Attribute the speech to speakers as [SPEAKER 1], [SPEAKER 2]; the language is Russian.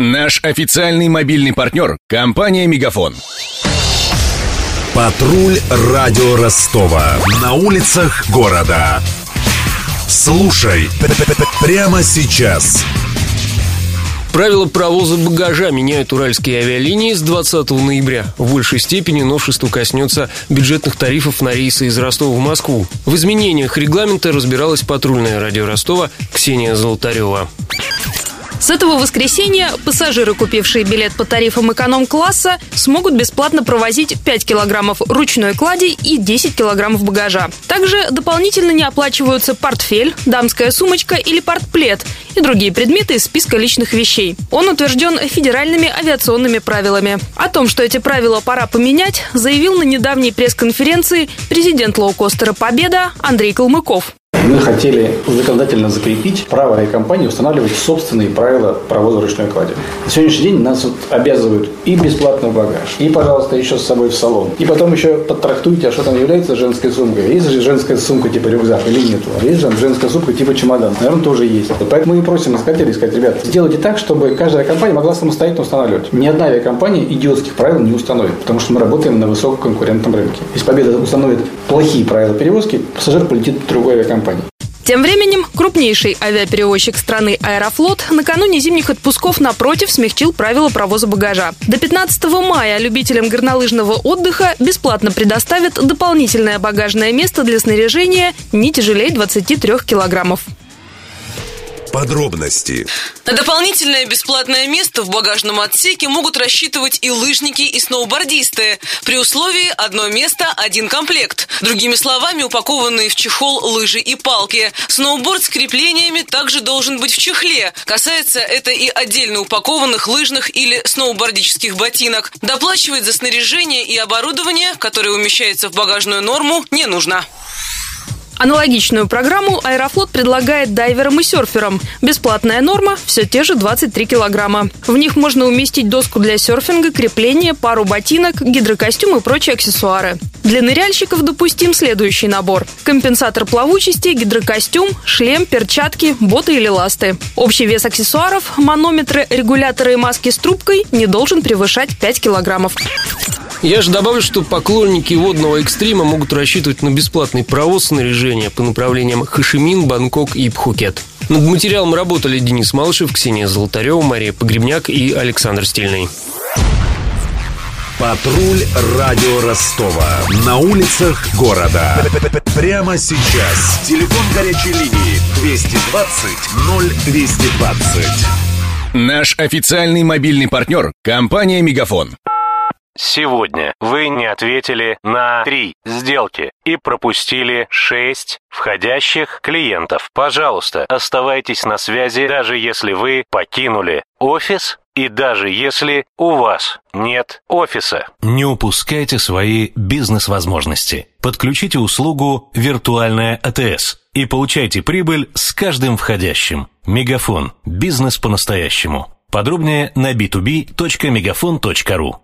[SPEAKER 1] Наш официальный мобильный партнер – компания «Мегафон».
[SPEAKER 2] Патруль радио Ростова. На улицах города. Слушай прямо сейчас.
[SPEAKER 3] Правила провоза багажа меняют уральские авиалинии с 20 ноября. В большей степени новшество коснется бюджетных тарифов на рейсы из Ростова в Москву. В изменениях регламента разбиралась патрульная радио Ростова Ксения Золотарева.
[SPEAKER 4] С этого воскресенья пассажиры, купившие билет по тарифам эконом-класса, смогут бесплатно провозить 5 килограммов ручной клади и 10 килограммов багажа. Также дополнительно не оплачиваются портфель, дамская сумочка или портплет и другие предметы из списка личных вещей. Он утвержден федеральными авиационными правилами. О том, что эти правила пора поменять, заявил на недавней пресс-конференции президент лоукостера «Победа» Андрей Калмыков.
[SPEAKER 5] Мы хотели законодательно закрепить право авиакомпании устанавливать собственные правила провоза ручной клади. На сегодняшний день нас вот обязывают и бесплатный багаж, и, пожалуйста, еще с собой в салон. И потом еще подтрактуйте, а что там является женской сумкой. Есть же женская сумка типа рюкзак или нет? Есть же женская сумка типа чемодан. Наверное, тоже есть. Поэтому мы и просим искателей сказать, ребят, сделайте так, чтобы каждая компания могла самостоятельно устанавливать. Ни одна авиакомпания идиотских правил не установит, потому что мы работаем на высококонкурентном рынке. Если Победа установит плохие правила перевозки, пассажир полетит в другой авиакомпании.
[SPEAKER 4] Тем временем крупнейший авиаперевозчик страны «Аэрофлот» накануне зимних отпусков напротив смягчил правила провоза багажа. До 15 мая любителям горнолыжного отдыха бесплатно предоставят дополнительное багажное место для снаряжения не тяжелее 23 килограммов.
[SPEAKER 2] Подробности.
[SPEAKER 6] На дополнительное бесплатное место в багажном отсеке могут рассчитывать и лыжники, и сноубордисты. При условии одно место, один комплект. Другими словами, упакованные в чехол лыжи и палки. Сноуборд с креплениями также должен быть в чехле. Касается это и отдельно упакованных лыжных или сноубордических ботинок. Доплачивать за снаряжение и оборудование, которое умещается в багажную норму, не нужно.
[SPEAKER 4] Аналогичную программу Аэрофлот предлагает дайверам и серферам. Бесплатная норма – все те же 23 килограмма. В них можно уместить доску для серфинга, крепление, пару ботинок, гидрокостюм и прочие аксессуары. Для ныряльщиков допустим следующий набор. Компенсатор плавучести, гидрокостюм, шлем, перчатки, боты или ласты. Общий вес аксессуаров, манометры, регуляторы и маски с трубкой не должен превышать 5 килограммов.
[SPEAKER 3] Я же добавлю, что поклонники водного экстрима могут рассчитывать на бесплатный провоз снаряжения по направлениям Хашимин, Бангкок и Пхукет. Над материалом работали Денис Малышев, Ксения Золотарева, Мария Погребняк и Александр Стильный.
[SPEAKER 2] Патруль радио Ростова. На улицах города. Прямо сейчас. Телефон горячей линии 220 0220.
[SPEAKER 1] Наш официальный мобильный партнер – компания «Мегафон».
[SPEAKER 7] Сегодня вы не ответили на три сделки и пропустили шесть входящих клиентов. Пожалуйста, оставайтесь на связи, даже если вы покинули офис и даже если у вас нет офиса. Не упускайте свои бизнес-возможности. Подключите услугу «Виртуальная АТС» и получайте прибыль с каждым входящим. Мегафон. Бизнес по-настоящему. Подробнее на b2b.мегафон.ру